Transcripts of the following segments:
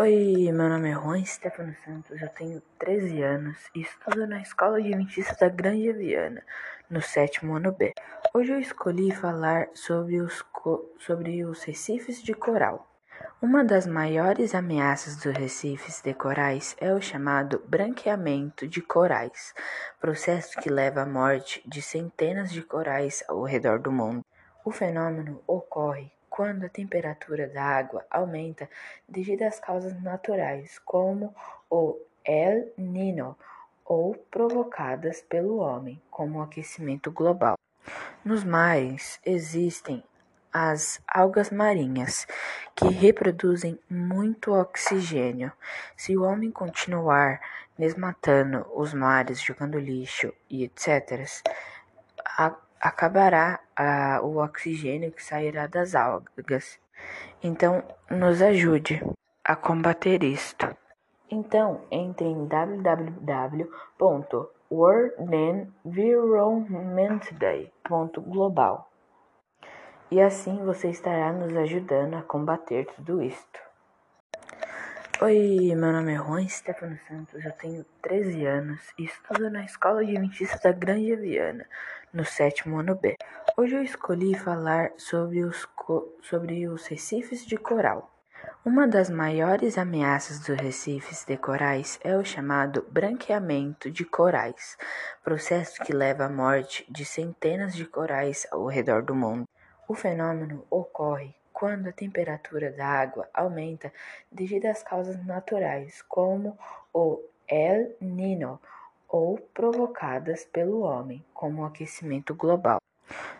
Oi, meu nome é Juan Stefano Santos, eu tenho 13 anos e estudo na Escola Adventista da Grande Viana, no sétimo ano B. Hoje eu escolhi falar sobre os, sobre os recifes de coral. Uma das maiores ameaças dos recifes de corais é o chamado branqueamento de corais, processo que leva à morte de centenas de corais ao redor do mundo. O fenômeno ocorre quando a temperatura da água aumenta devido às causas naturais, como o El Niño, ou provocadas pelo homem, como o aquecimento global. Nos mares existem as algas marinhas, que reproduzem muito oxigênio. Se o homem continuar desmatando os mares, jogando lixo e etc., acabará ah, o oxigênio que sairá das algas. Então, nos ajude a combater isto. Então, entre em www.worldenvironmentday.global e assim você estará nos ajudando a combater tudo isto. Oi, meu nome é Juan Stefano Santos, eu tenho 13 anos e estudo na Escola Adventista da Grande Viana, no sétimo ano B. Hoje eu escolhi falar sobre os, sobre os recifes de coral. Uma das maiores ameaças dos recifes de corais é o chamado branqueamento de corais, processo que leva à morte de centenas de corais ao redor do mundo. O fenômeno ocorre quando a temperatura da água aumenta devido às causas naturais, como o El Niño, ou provocadas pelo homem, como o aquecimento global.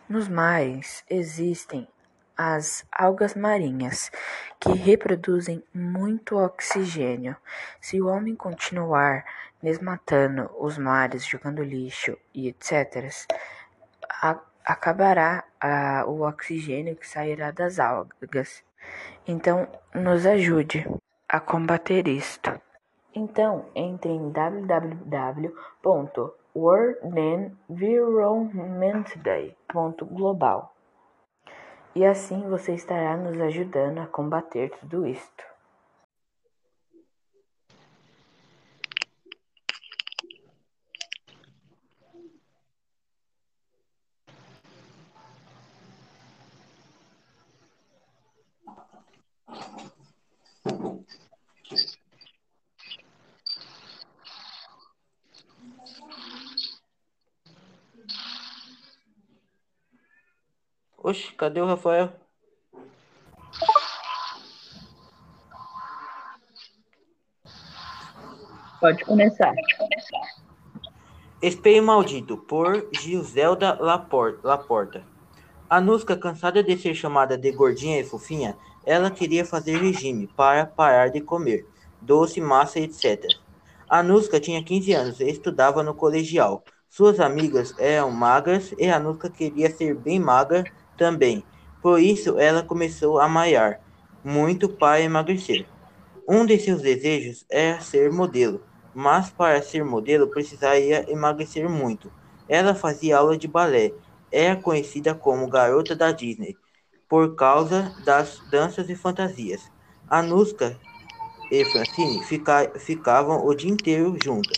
Nos mares existem as algas marinhas, que reproduzem muito oxigênio. Se o homem continuar desmatando os mares, jogando lixo e etc., acabará ah, o oxigênio que sairá das algas. Então, nos ajude a combater isto. Então, entre em www.worldenvironmentday.global e assim você estará nos ajudando a combater tudo isto. Oxe, cadê o Rafael? Pode começar. Espelho Maldito, por Giselda Laporta. A Nusca, cansada de ser chamada de gordinha e fofinha, ela queria fazer regime para parar de comer doce, massa, etc. A Nusca tinha 15 anos e estudava no colegial. Suas amigas eram magras e a Nusca queria ser bem magra também. Por isso, ela começou a malhar muito para emagrecer. Um de seus desejos era ser modelo, mas para ser modelo precisaria emagrecer muito. Ela fazia aula de balé, era conhecida como garota da Disney por causa das danças e fantasias. Anuska e Francine fica, ficavam o dia inteiro juntas.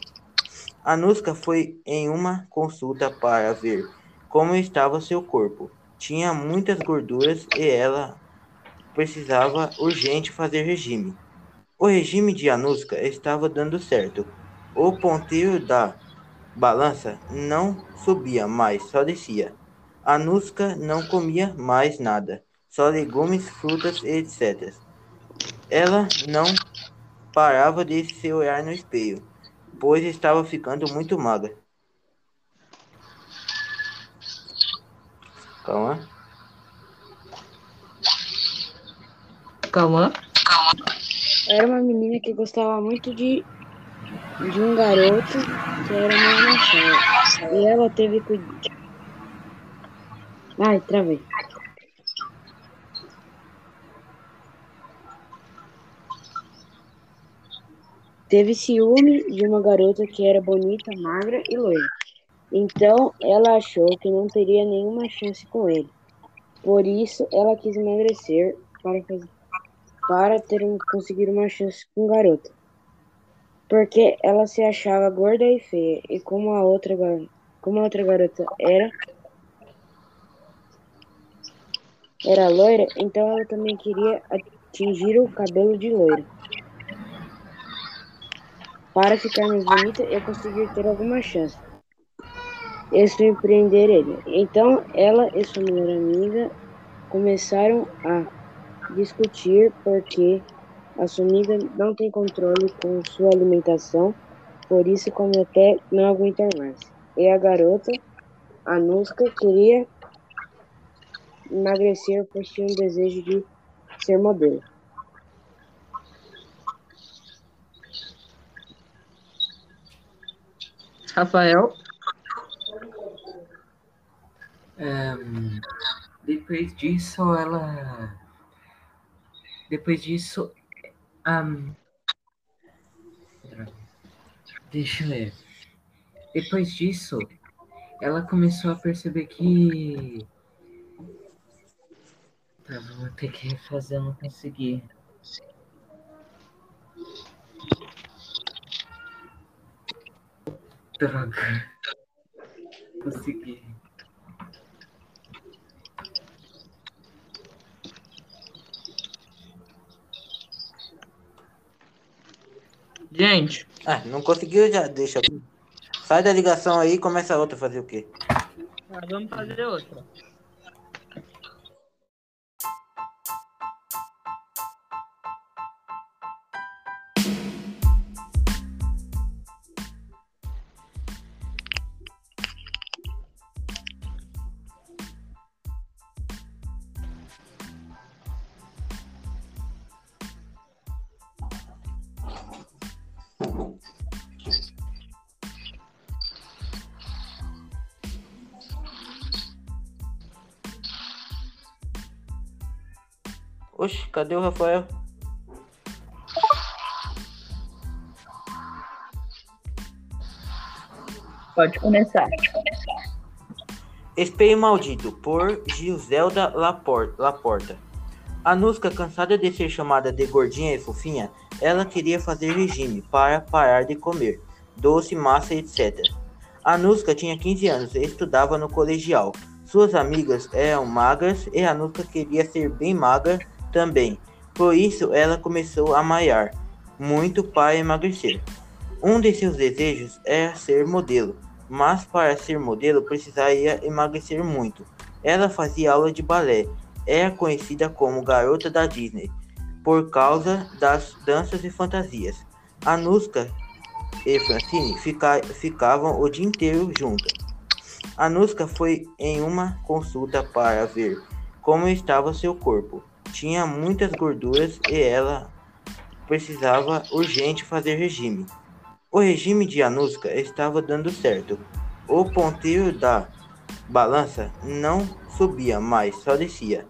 Anuska foi em uma consulta para ver como estava seu corpo. Tinha muitas gorduras e ela precisava urgente fazer regime. O regime de Anuska estava dando certo. O ponteiro da balança não subia mais, só descia. Anuska não comia mais nada, só legumes, frutas, etc. Ela não parava de se olhar no espelho, pois estava ficando muito magra. Calma. Calma. Era uma menina que gostava muito de, de um garoto que era meio machado. E ela teve cuidado. Ai, travei. Teve ciúme de uma garota que era bonita, magra e loira. Então ela achou que não teria nenhuma chance com ele. Por isso ela quis emagrecer para fazer. para ter um, conseguir uma chance com o garoto. Porque ela se achava gorda e feia, e como a outra, como a outra garota era era loira, então ela também queria atingir o cabelo de loira. Para ficar mais bonita e conseguir ter alguma chance. E surpreender ele. Então ela e sua melhor amiga começaram a discutir porque a sua amiga não tem controle com sua alimentação, por isso come até não aguentar mais. E a garota, a Nuska, queria emagrecer pois tinha um desejo de ser modelo. Rafael? Um, depois disso, ela. Depois disso. Um, deixa eu ver. Depois disso, ela começou a perceber que. Tá, vou ter que refazer, eu não consegui. Droga. Consegui. Gente. Ah, não conseguiu, já deixa. Sai da ligação aí e começa outra fazer o quê? Ah, vamos fazer outra. Oxe, cadê o Rafael? Pode começar. Espelho Maldito, por Giselda. Laporta. A Nusca, cansada de ser chamada de gordinha e fofinha, ela queria fazer regime para parar de comer doce, massa, etc. A Nusca tinha 15 anos e estudava no colegial. Suas amigas eram magras e a Nusca queria ser bem magra também. Por isso, ela começou a malhar muito para emagrecer. Um de seus desejos era ser modelo, mas para ser modelo precisaria emagrecer muito. Ela fazia aula de balé, era conhecida como garota da Disney por causa das danças e fantasias. Anuska e Francine fica, ficavam o dia inteiro juntas. Anuska foi em uma consulta para ver como estava seu corpo. Tinha muitas gorduras e ela precisava urgente fazer regime. O regime de Anuska estava dando certo. O ponteiro da balança não subia mais, só descia.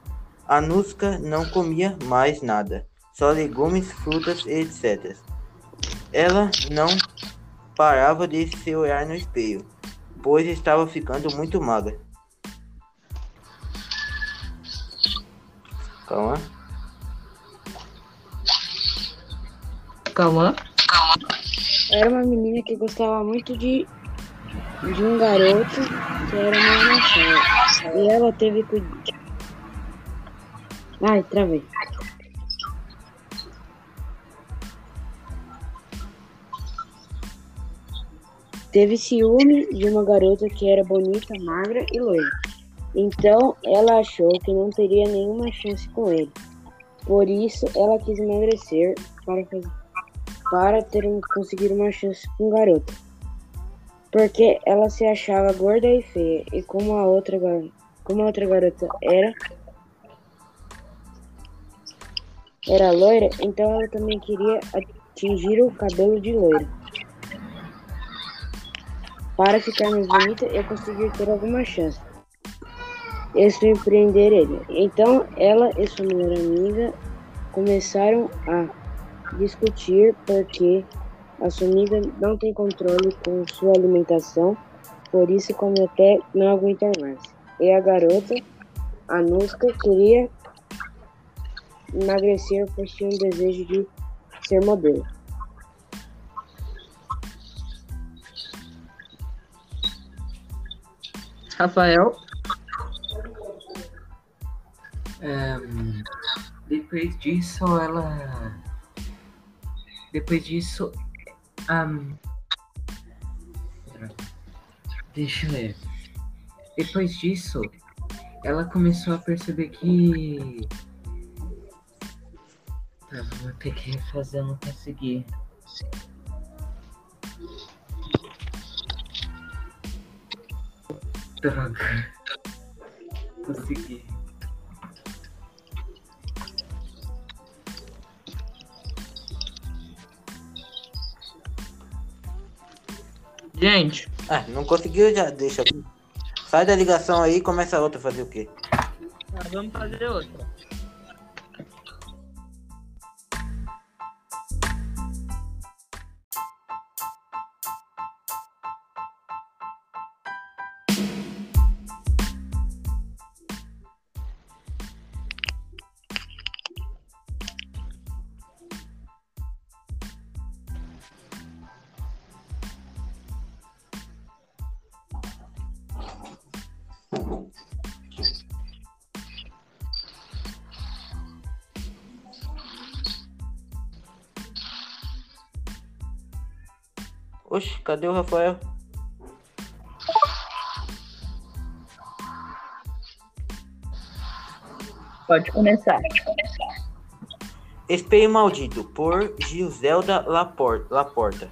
Anuska não comia mais nada, só legumes, frutas e etc. Ela não parava de se olhar no espelho, pois estava ficando muito magra. Calma. Calma. Era uma menina que gostava muito de, de um garoto que era meio machado. E ela teve que. Ai, travei. Teve ciúme de uma garota que era bonita, magra e loira. Então ela achou que não teria nenhuma chance com ele. Por isso ela quis emagrecer para, para ter um, conseguir uma chance com o garoto. Porque ela se achava gorda e feia, e como a outra, como a outra garota era era loira, então ela também queria atingir o cabelo de loira. Para ficar mais bonita e conseguir ter alguma chance. E surpreender ele. Então ela e sua melhor amiga começaram a discutir porque a sua amiga não tem controle com sua alimentação, por isso come até não aguentar mais. E a garota, a Nuska, queria emagrecer por tinha um desejo de ser modelo. Rafael, Ahn, depois disso, ela. Depois disso. ahn, deixa eu ver. Depois disso, ela começou a perceber que. Tá, vou ter que refazer, não consegui. Droga. Consegui. Gente, Ah, não conseguiu, já deixa. Sai da ligação aí e começa outra fazer o quê? nós vamos fazer outra. Oxe, cadê o Rafael? Pode começar. Espelho Maldito, por Giselda Lapor- Laporta.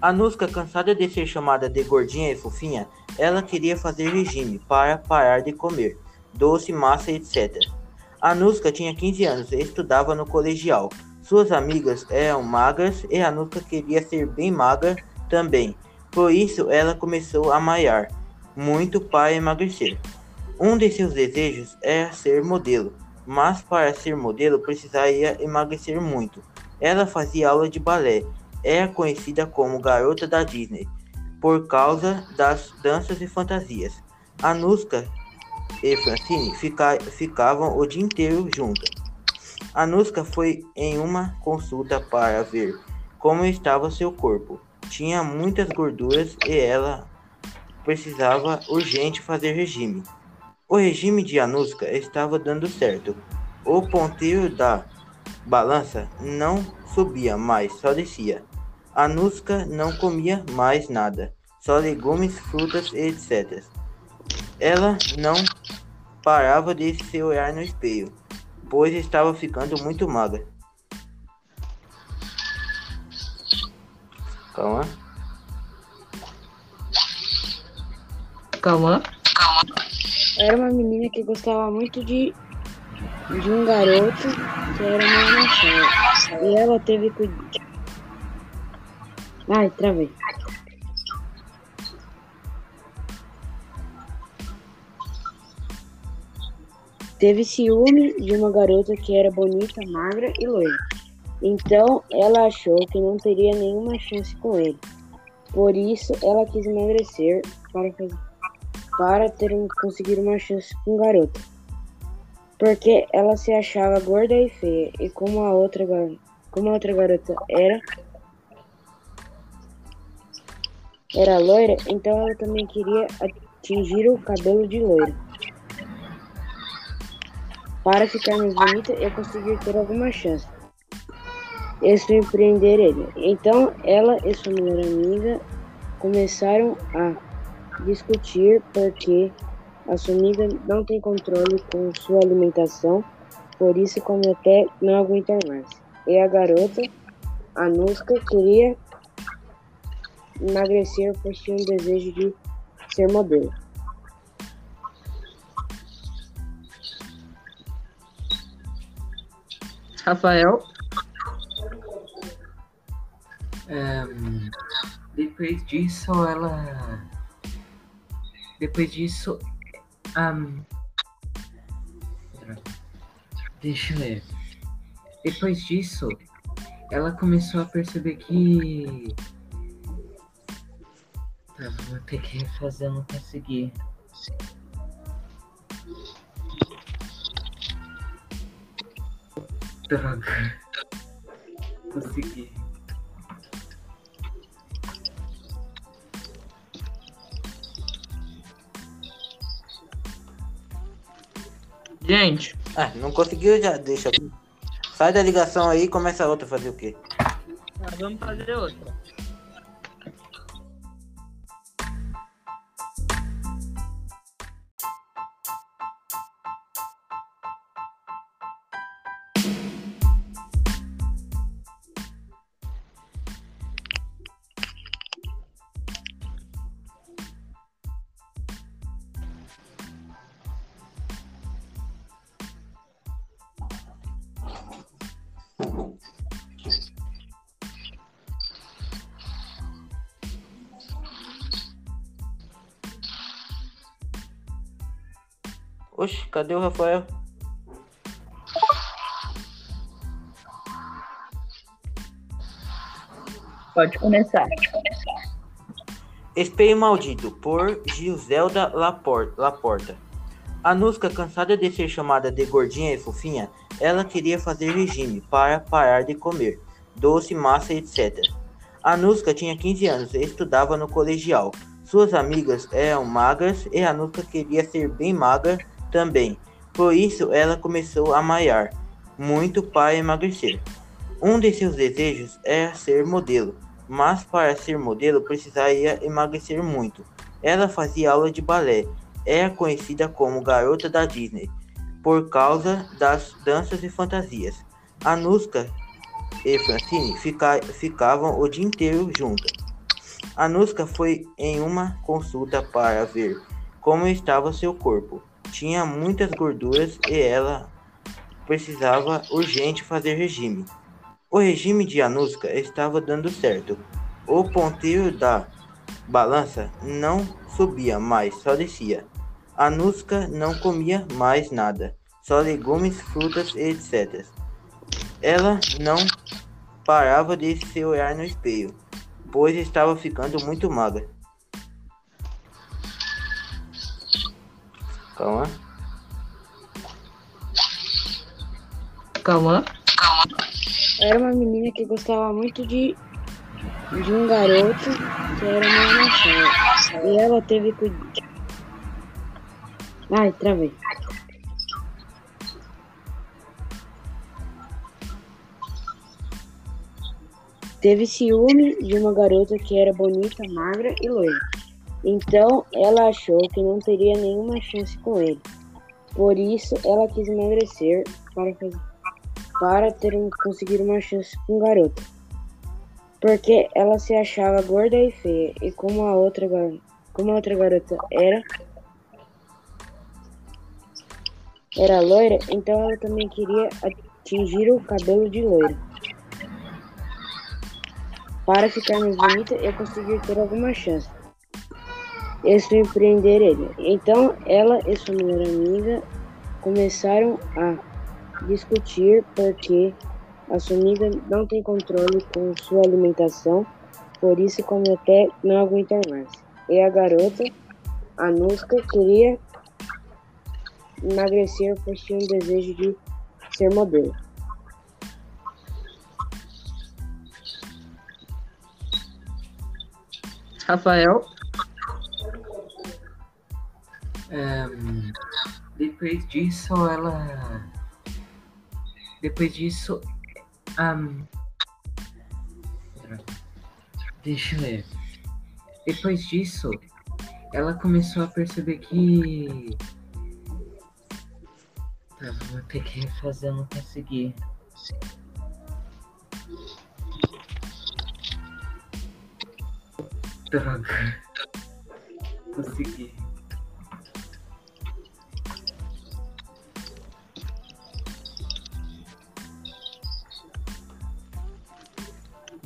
Anuska, cansada de ser chamada de gordinha e fofinha, ela queria fazer regime para parar de comer doce, massa, etc. Anuska tinha 15 anos e estudava no colegial. Suas amigas eram magras e Anuska queria ser bem magra também. Por isso, ela começou a malhar muito para emagrecer. Um de seus desejos era ser modelo, mas para ser modelo precisaria emagrecer muito. Ela fazia aula de balé, era conhecida como garota da Disney por causa das danças e fantasias. Anuska e Francine fica- ficavam o dia inteiro juntas. Anuska foi em uma consulta para ver como estava seu corpo. Tinha muitas gorduras e ela precisava urgente fazer regime. O regime de Anuska estava dando certo. O ponteiro da balança não subia mais, só descia. Anuska não comia mais nada, só legumes, frutas e etc. Ela não parava de se olhar no espelho, pois estava ficando muito magra. Calma. Calma. Era uma menina que gostava muito de, de um garoto que era meio machão. E ela teve cuidado. Ai, travei. Teve ciúme de uma garota que era bonita, magra e loira. Então ela achou que não teria nenhuma chance com ele. Por isso ela quis emagrecer para para ter um, conseguir uma chance com o garoto. Porque ela se achava gorda e feia, e como a outra, como a outra garota era era loira, então ela também queria atingir o cabelo de loira. Para ficar mais bonita e conseguir ter alguma chance. E surpreender ele. Então ela e sua melhor amiga começaram a discutir porque a sua amiga não tem controle com sua alimentação, por isso come até não aguentar mais. E a garota, a Nuska, queria emagrecer por tinha um desejo de ser modelo. Rafael, Ahn, depois disso, ela. Depois disso. ahn, deixa eu ver. Depois disso, ela começou a perceber que. Tá, vou ter que refazer, eu não consegui. Droga. Consegui. Gente, Ah, não conseguiu, já deixa. Sai da ligação aí e começa outra fazer o quê? tá, vamos fazer outra. Oxe, cadê o Rafael? Pode começar. Espelho Maldito, por Giselda Lapor- Laporta. A Nusca, cansada de ser chamada de gordinha e fofinha, ela queria fazer regime para parar de comer doce, massa, etc. A Nusca tinha 15 anos e estudava no colegial. Suas amigas eram magras e a Nusca queria ser bem magra também. Por isso, ela começou a malhar muito para emagrecer. Um de seus desejos era ser modelo, mas para ser modelo precisaria emagrecer muito. Ela fazia aula de balé, era conhecida como garota da Disney por causa das danças e fantasias. Anuska e Francine fica- ficavam o dia inteiro juntas. Anuska foi em uma consulta para ver como estava seu corpo. Tinha muitas gorduras e ela precisava urgente fazer regime. O regime de Anuska estava dando certo. O ponteiro da balança não subia mais, só descia. Anuska não comia mais nada, só legumes, frutas e etc. Ela não parava de se olhar no espelho, pois estava ficando muito magra. Calma. Calma. Era uma menina que gostava muito de, de um garoto que era meio machão. E ela teve cuidado. Ai, travei. Teve ciúme de uma garota que era bonita, magra e loira. Então ela achou que não teria nenhuma chance com ele. Por isso ela quis emagrecer para fazer para ter conseguir uma chance com o garoto. Porque ela se achava gorda e feia, e como a outra, como a outra garota era era loira, então ela também queria atingir o cabelo de loira. Para ficar mais bonita e conseguir ter alguma chance. E surpreender ele. Então ela e sua melhor amiga começaram a discutir porque a sua amiga não tem controle com sua alimentação, por isso come até não aguentar mais. E a garota, a Nuska, queria emagrecer pois tinha um desejo de ser modelo. Rafael. Ahn, depois disso, ela. Depois disso. ahn, deixa eu ver. Depois disso, ela começou a perceber que. Tá, vou ter que refazer, não consegui. Droga. Consegui.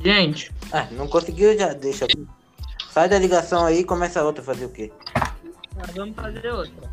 Gente, Ah, não conseguiu, já deixa. Sai da ligação aí e começa outra fazer o quê? tá, vamos fazer outra.